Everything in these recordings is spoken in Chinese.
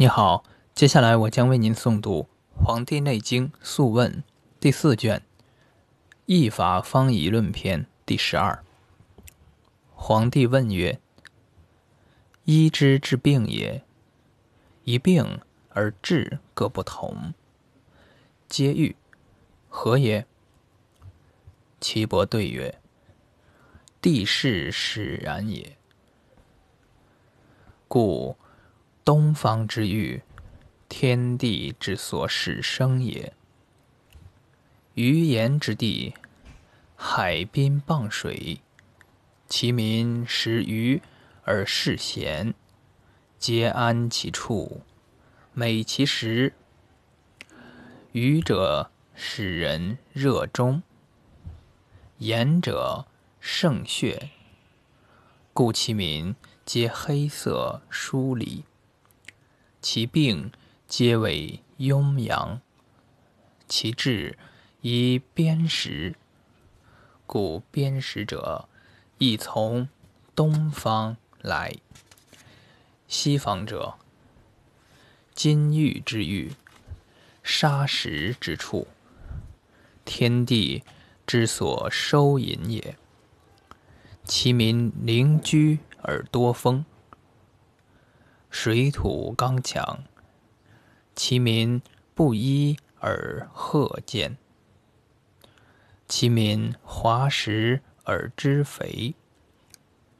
你好，接下来我将为您诵读《黄帝内经·素问》第四卷《易法方仪论篇》第十二。皇帝问曰：“医之治病也，一病而治各不同，皆欲，何也？”岐伯对曰：“地势使然也。故。”东方之域，天地之所始生也。鱼盐之地，海滨傍水，其民食鱼而嗜咸，皆安其处，美其食。鱼者，使人热中；盐者，胜血，故其民皆黑色疏离。其病皆为痈阳，其治宜砭石，故砭石者亦从东方来。西方者，金玉之玉，砂石之处，天地之所收引也。其民邻居而多风。水土刚强，其民不衣而褐见；其民华实而知肥，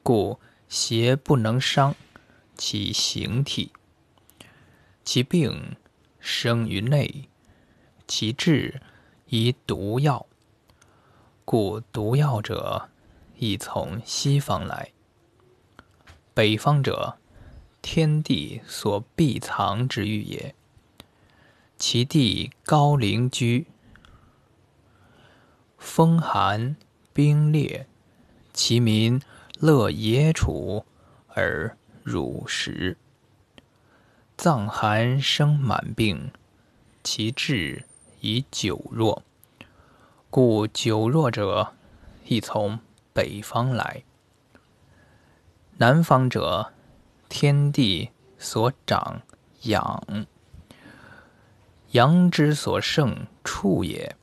故邪不能伤其形体。其病生于内，其治以毒药，故毒药者亦从西方来。北方者。天地所必藏之欲也。其地高陵居，风寒冰冽，其民乐野处而乳食。藏寒生满病，其志以久弱，故久弱者亦从北方来。南方者。天地所长养，阳之所盛处也。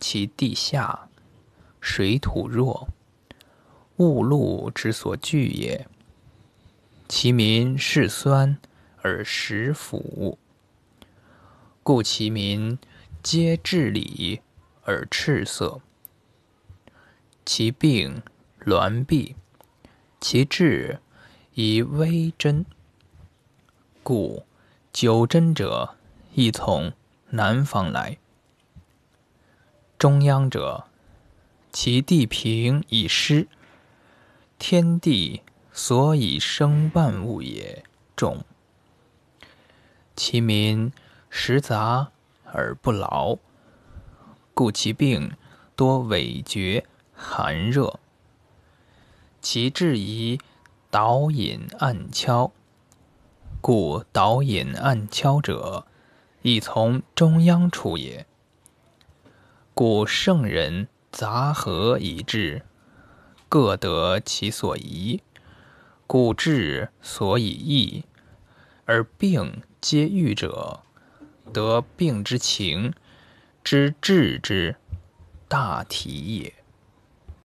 其地下水土弱，物露之所聚也。其民嗜酸而食腐，故其民皆治理而赤色。其病挛痹，其治。以微针，故九针者亦从南方来。中央者，其地平以湿，天地所以生万物也重。其民食杂而不劳，故其病多痿厥寒热。其治宜。导引暗敲，故导引暗敲者，亦从中央处也。故圣人杂合以治，各得其所宜，故治所以易，而病皆愈者，得病之情，知治之大体也。